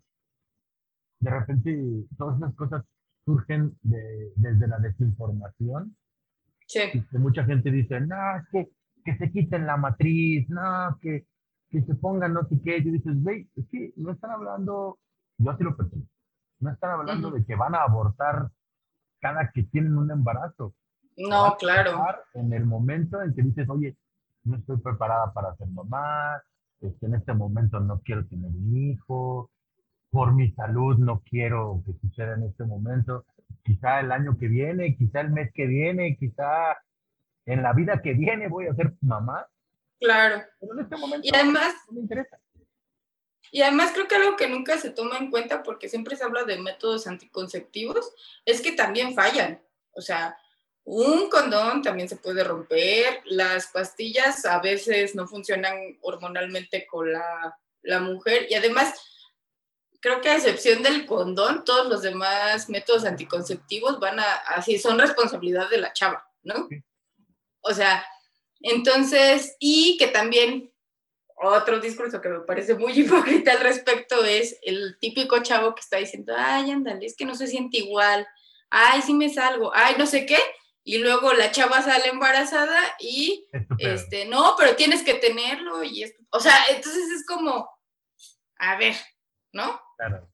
de repente todas esas cosas surgen de- desde la desinformación, sí, y que mucha gente dice, no, es que, que se quiten la matriz, no, que, que se pongan no sé qué, y dices, güey, es que no están hablando, yo así lo percibo, no están hablando Ujú. de que van a abortar cada que tienen un embarazo. No, claro. En el momento en que dices, oye, no estoy preparada para ser mamá, este, en este momento no quiero tener un hijo, por mi salud no quiero que suceda en este momento, quizá el año que viene, quizá el mes que viene, quizá en la vida que viene voy a ser mamá, Claro. pero en este momento Y además, no me interesa. y además creo que algo que nunca se toma en cuenta, porque siempre se habla de métodos anticonceptivos, es que también fallan. O sea, un condón también se puede romper, las pastillas a veces no funcionan hormonalmente con la, la mujer y además creo que a excepción del condón, todos los demás métodos anticonceptivos van a, así, son responsabilidad de la chava, ¿no? Sí. O sea, entonces, y que también otro discurso que me parece muy hipócrita al respecto es el típico chavo que está diciendo, ay, ándale, es que no se siente igual, ay, sí me salgo, ay, no sé qué, y luego la chava sale embarazada y, Estupendo. este, no, pero tienes que tenerlo, y esto, o sea, entonces es como, a ver, ¿no? Claro.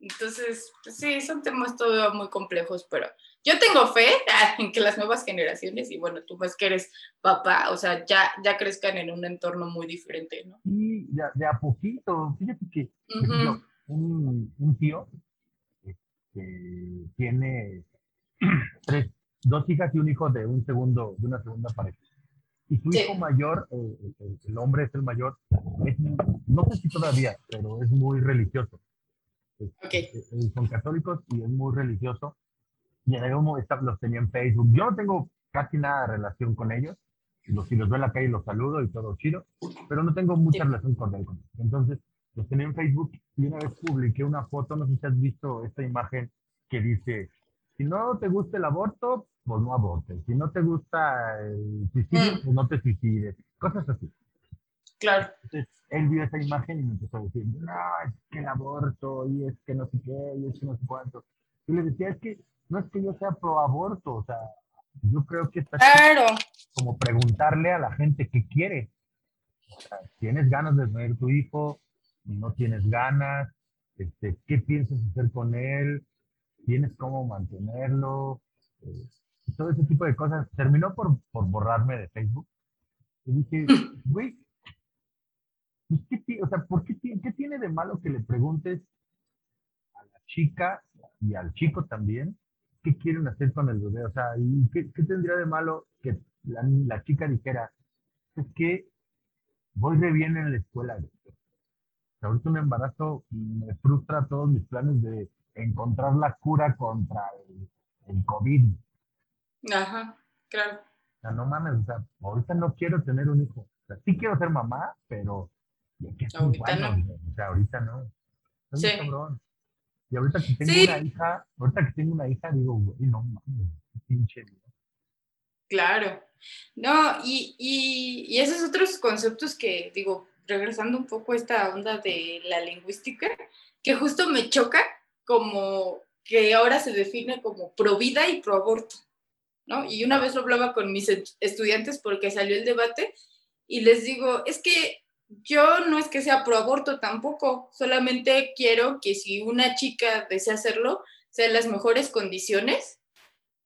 Entonces, pues sí, son temas todavía muy complejos, pero yo tengo fe en que las nuevas generaciones, y bueno, tú ves que eres papá, o sea, ya, ya crezcan en un entorno muy diferente, ¿no? Y de, a- de a poquito, fíjate que un, un tío este, tiene tres, dos hijas y un hijo de un segundo, de una segunda pareja. Y su Sí. hijo mayor, eh, el, hombre es el mayor, es, no sé si todavía, pero es muy religioso. Es- Ok. eh, son católicos y es muy religioso. Y en algún momento los tenía en Facebook. Yo no tengo casi nada de relación con ellos. Los, si los veo en la calle los saludo y todo chido, pero no tengo mucha Sí. relación con él. Entonces, los tenía en Facebook y una vez publiqué una foto, no sé si has visto esta imagen que dice, si no te gusta el aborto, pues no abortes. Si no te gusta el suicidio, Mm. pues no te suicides. Cosas así. Claro. Entonces, él vio esa imagen y me empezó a decir, no, es que el aborto, y es que no sé qué, y es que no sé cuánto. Y le decía, es que no es que yo sea pro aborto, o sea, yo creo que está Claro. como preguntarle a la gente qué quiere. O sea, ¿tienes ganas de tener tu hijo? ¿No tienes ganas? Este, ¿Qué piensas hacer con él? ¿Tienes cómo mantenerlo? Eh, todo ese tipo de cosas. Terminó por, por borrarme de Facebook. Y dije, güey, pues, ¿qué, o sea, ¿por qué, qué tiene de malo que le preguntes a la chica y al chico también qué quieren hacer con el bebé? O sea, ¿y qué, qué tendría de malo que la, la chica dijera, es que voy re bien en la escuela? ahorita un embarazo me frustra todos mis planes de encontrar la cura contra el, el COVID. Ajá, claro. O sea, no mames, o sea, ahorita no quiero tener un hijo. O sea, sí quiero ser mamá, pero cinco Ahorita no. O sea, ahorita no. Sí. cabrón. Y ahorita que tengo Sí. una hija, ahorita que tengo una hija, digo, güey, no mames, pinche. Claro. No, y, y, y esos otros conceptos que, digo, regresando un poco a esta onda de la lingüística, que justo me choca como que ahora se define como pro vida y pro aborto, ¿no? Y una vez lo hablaba con mis estudiantes porque salió el debate y les digo, es que yo no es que sea pro aborto tampoco, solamente quiero que si una chica desea hacerlo, sea en las mejores condiciones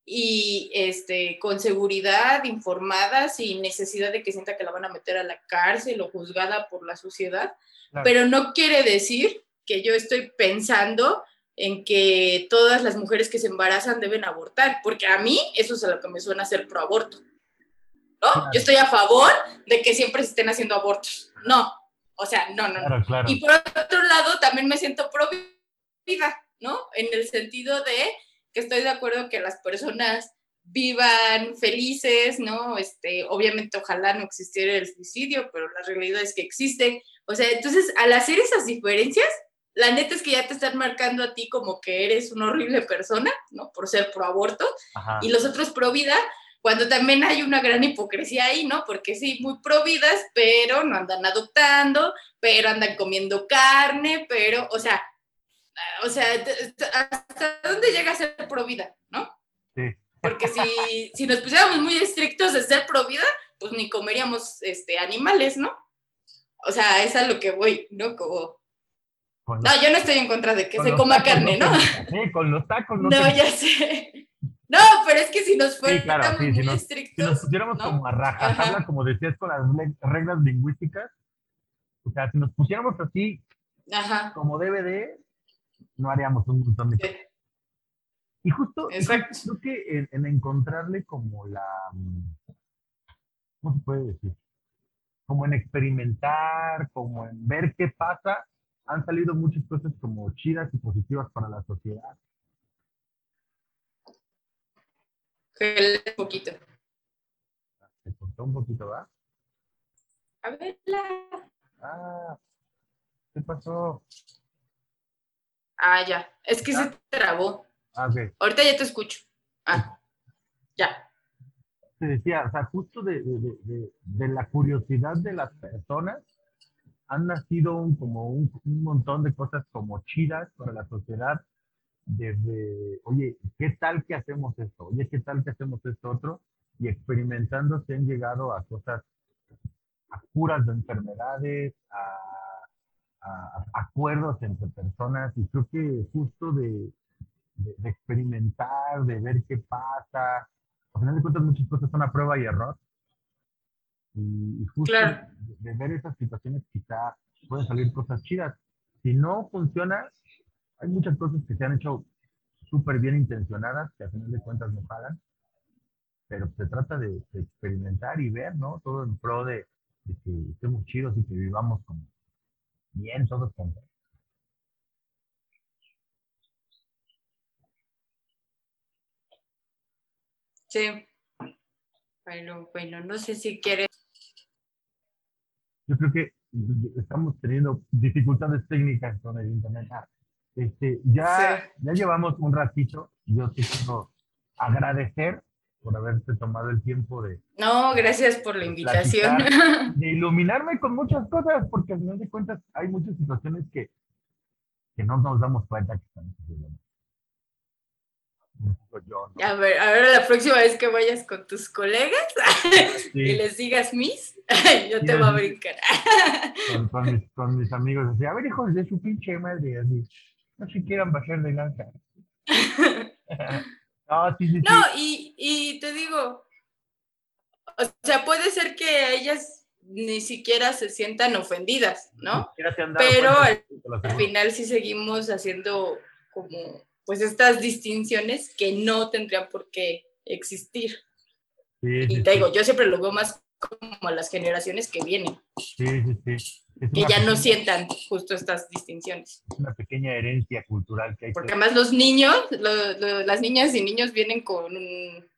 y este, con seguridad, informada, sin necesidad de que sienta que la van a meter a la cárcel o juzgada por la sociedad. Claro. Pero no quiere decir que yo estoy pensando en que todas las mujeres que se embarazan deben abortar, porque a mí eso es a lo que me suena ser pro aborto. ¿No? Yo estoy a favor de que siempre se estén haciendo abortos. No, o sea, no, no, no. Claro, claro. Y por otro lado, también me siento pro vida, ¿no? En el sentido de que estoy de acuerdo que las personas vivan felices, ¿no? Este, obviamente, ojalá no existiera el suicidio, pero la realidad es que existe. O sea, entonces, al hacer esas diferencias, la neta es que ya te están marcando a ti como que eres una horrible persona, ¿no? Por ser pro aborto, Ajá. y los otros pro vida, cuando también hay una gran hipocresía ahí, ¿no? Porque sí, muy pro vidas, pero no andan adoptando, pero andan comiendo carne, pero, o sea, o sea, ¿hasta dónde llega a ser pro vida, no? Sí. Porque si, si nos pusiéramos muy estrictos de ser pro vida, pues ni comeríamos este, animales, ¿no? O sea, es a lo que voy, ¿no? Como, no, los- yo no estoy en contra de que se coma tacos carne, ¿no? Sí, con los tacos no, No, te- ya sé. No, pero es que si nos fuéramos claro, sí, si muy nos- Si estrictos. nos pusiéramos ¿no? como a rajatabla, Ajá. como decías, con las reglas lingüísticas, o sea, si nos pusiéramos así Ajá. como de, no haríamos un montón de cosas. sí, Y justo, Exacto. creo que en, en encontrarle como la, ¿cómo se puede decir? Como en experimentar, como en ver qué pasa, han salido muchas cosas como chidas y positivas para la sociedad. un poquito. Se cortó un poquito, ¿va? A ver, la- Ah, ¿qué pasó? Ah, ya. Es que se trabó. Ah, ok. Ahorita ya te escucho. Ah, ya. te decía, o sea, justo de- de- de- de la curiosidad de las personas han nacido un- como un, un montón de cosas como chidas para la sociedad, desde, oye, ¿qué tal que hacemos esto? Oye, ¿qué tal que hacemos esto otro? Y experimentando se han llegado a cosas, a curas de enfermedades, a, a- a acuerdos entre personas, y creo que justo de, de- de experimentar, de ver qué pasa, al final de cuentas muchas cosas son a prueba y error. Y, y justo Claro. de, de ver esas situaciones quizá pueden salir cosas chidas. Si no funciona, hay muchas cosas que se han hecho súper bien intencionadas, que al final de cuentas no pagan. Pero se trata de, de experimentar y ver, ¿no? Todo en pro de, de que estemos chidos y que vivamos como bien todos juntos. Sí. Bueno, bueno, no sé si quieres. yo creo que estamos teniendo dificultades técnicas con el internet. Ah, Este, ya, Sí. ya llevamos un ratito. Yo te quiero agradecer por haberte tomado el tiempo de, No, gracias por la invitación. de iluminarme con muchas cosas, porque al final de cuentas hay muchas situaciones que, que no nos damos cuenta que están sucediendo. Yo, ¿no? A ver, a ver, la próxima vez que vayas con tus colegas Sí, y les digas Miss, yo te voy a brincar. con, con mis, con mis amigos, así, a ver, hijos de su pinche madre, así, no se quieran bajar de lanza. no, sí. No, y, y te digo, o sea, puede ser que ellas ni siquiera se sientan ofendidas, ¿no? Pero al- final sí seguimos haciendo como, pues estas distinciones que no tendrían por qué existir. Sí, Y te sí, digo, yo siempre lo veo más como a las generaciones que vienen, sí, sí, sí. Es que ya no sientan justo estas distinciones. es una pequeña herencia cultural que hay Porque que... además los niños, lo- lo- las niñas y niños vienen con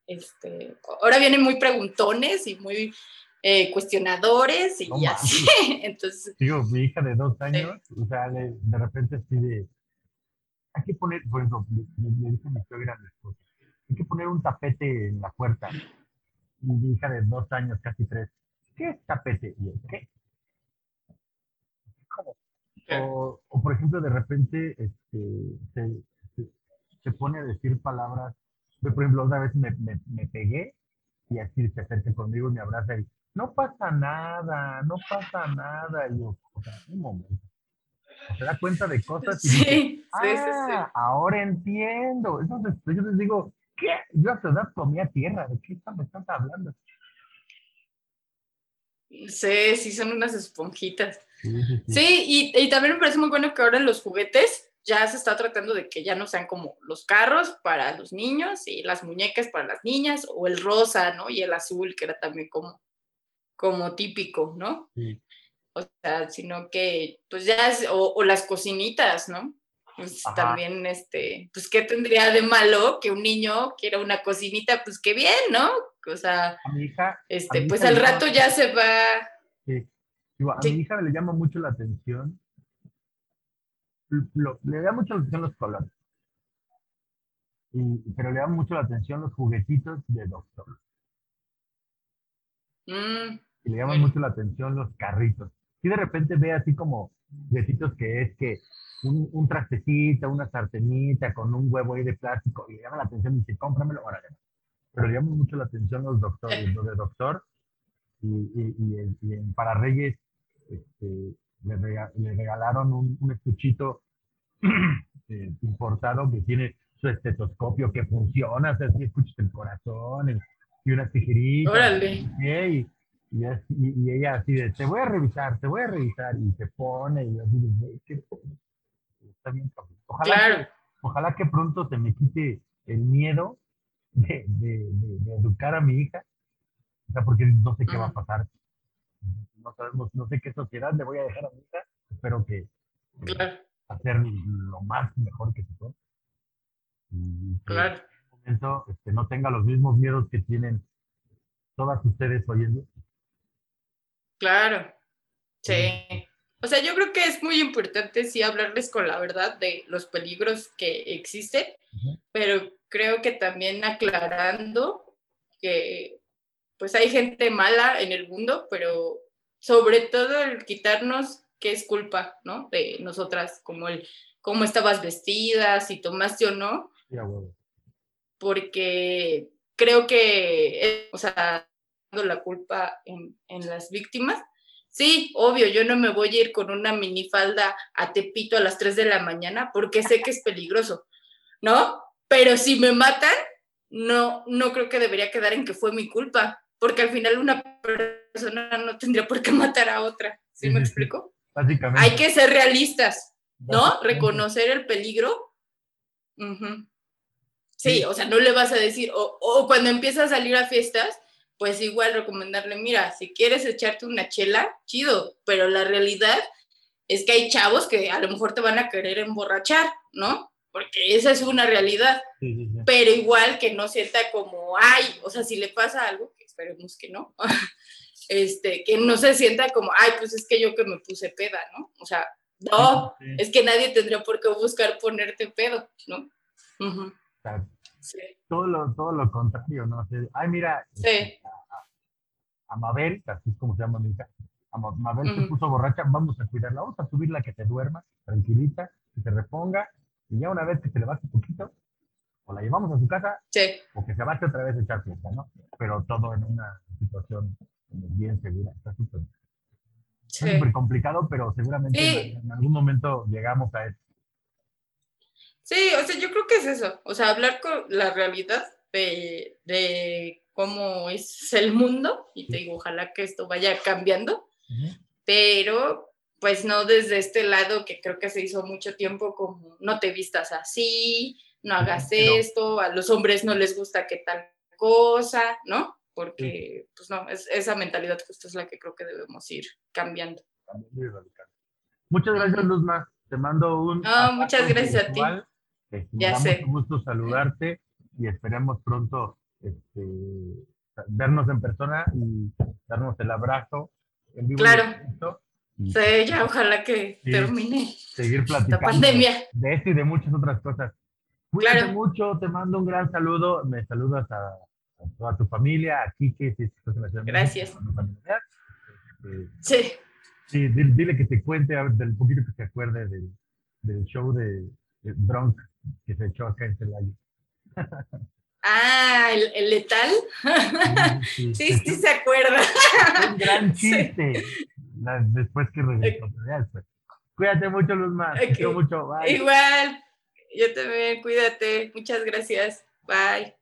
este, ahora vienen muy preguntones y muy eh, cuestionadores y No así. Entonces, Digo, mi hija de dos años, o sea, le- de repente así de... Hay que poner, por ejemplo, le, le- le dijo mi suegra a esposa, hay que poner un tapete en la puerta. Y mi hija de dos años, casi tres, ¿qué es tapete? Y yo, ¿qué? ¿Cómo? O, o, por ejemplo, de repente este, se, se- se pone a decir palabras. Yo, por ejemplo, una vez me, me, me pegué y así se acerca conmigo y me abraza y no pasa nada, no pasa nada. Y yo, o sea, un momento. Se da cuenta de cosas y sí, dice, sí, sí, sí. ah, ahora entiendo. Entonces yo les digo, ¿qué? Yo a tu edad comía tierra, ¿de qué me estás hablando? Sí, sí, son unas esponjitas. Sí, y, y también me parece muy bueno que ahora los juguetes ya se está tratando de que ya no sean como los carros para los niños y las muñecas para las niñas, o el rosa, ¿no? Y el azul, que era también como, como típico, ¿no? Sí. O sea, sino que, pues ya, es- o, o las cocinitas, ¿no? Pues Ajá. también, este, pues, ¿qué tendría de malo que un niño quiera una cocinita? Pues qué bien, ¿no? O sea, A mi hija, este, mi pues hija al llama- rato ya se va, sí, digo, a Sí. mi hija le llama mucho la atención, lo- le da mucho la atención los colores. Y- pero le llama mucho la atención los juguetitos de doctor. mm, Y le llaman Bueno. mucho la atención los carritos. Y de repente ve así como juguetitos que es que un, un trastecito, una sartenita con un huevo ahí de plástico, y le llama la atención y dice, cómpramelo, órale. Pero le llaman mucho la atención los doctores, los de doctor. Y, y, y en- y en para Reyes este, le, rega- le regalaron un, un estuchito eh, importado que tiene su estetoscopio que funciona, o sea, si escuchas el corazón y, y unas tijeritas. órale, y, y, y- y ella así de, te voy a revisar, te voy a revisar, y se pone, y así de, "Güey, qué pedo". Está bien, ojalá, claro, que, ojalá que pronto se me quite el miedo de, de- de- de educar a mi hija, o sea, porque no sé qué va a pasar. No sabemos, no sé qué sociedad le voy a dejar a mi hija, espero que que claro, hacer lo más mejor que se pueda. Y que claro. en este momento este, no tenga los mismos miedos que tienen todas ustedes hoy en día. Claro, sí. Sí. O sea, yo creo que es muy importante sí hablarles con la verdad de los peligros que existen, pero creo que también aclarando que pues hay gente mala en el mundo, pero sobre todo el quitarnos qué es culpa, ¿no? De nosotras, como el cómo estabas vestida, si tomaste o no, porque creo que, eh, o sea, la culpa en, en las víctimas. Sí, obvio, yo no me voy a ir con una minifalda a Tepito a las 3 de la mañana porque sé que es peligroso, ¿no? Pero si me matan, no, no creo que debería quedar en que fue mi culpa, porque al final una persona no tendría por qué matar a otra. ¿Sí Sí, me sí, explico? Básicamente. Hay que ser realistas. ¿no? Reconocer el peligro. Sí, Sí. o sea, no le vas a decir, o, o cuando empieza a salir a fiestas, pues igual recomendarle, mira, si quieres echarte una chela, chido, pero la realidad es que hay chavos que a lo mejor te van a querer emborrachar, ¿no? Porque esa es una realidad, Sí, sí, sí. pero igual que no sienta como, ay, o sea, si le pasa algo, que esperemos que no, este, que no se sienta como, ay, pues es que yo que me puse peda, ¿no? O sea, no, es que nadie tendría por qué buscar ponerte pedo, ¿no? Sí, todo, lo, todo lo contrario, ¿no? De, Ay, mira, sí, este, a, Mabel, así es como se llama mi hija, a Ma- Mabel se puso borracha, vamos a cuidarla, vamos a subirla que te duerma, tranquilita, que se reponga, y ya una vez que se le un poquito, o la llevamos a su casa, sí, o que se baje otra vez a echar fiesta, ¿no? Pero todo en una situación bien segura, está súper sí. complicado, pero seguramente en algún momento llegamos a eso. Sí, o sea, yo creo que es eso, o sea, hablar con la realidad de, de cómo es el mundo, y te digo, ojalá que esto vaya cambiando, pero pues no desde este lado que creo que se hizo mucho tiempo como no te vistas así, no hagas esto, a los hombres no les gusta que tal cosa, ¿no? Porque, pues no, es, esa mentalidad justo es la que creo que debemos ir cambiando. Muy radical. Muchas gracias. Luzma. Te mando un. Ah, muchas gracias a ti. Me Ya da sé. mucho gusto saludarte y esperemos pronto este, vernos en persona y darnos el abrazo en vivo. Claro. y Sí, ya ojalá que Sí. termine seguir la platicando pandemia. de esto y de muchas otras cosas. Cuídate Claro. mucho, te mando un gran saludo. Me saludas a, a toda tu familia, a Kike, si estás en la Ciudad Gracias. familia. Este, Sí, Sí, dile, dile que te cuente a ver, del poquito que se acuerde del, del show de, de Drunk que se echó acá en Celaya. Ah, el, el letal. Sí, Sí, se sí echó se acuerda. un gran chiste después que regresó. ya después. Cuídate mucho, Luzma. Te Ok. quiero mucho. Bye. Igual. Yo también, cuídate. Muchas gracias. Bye.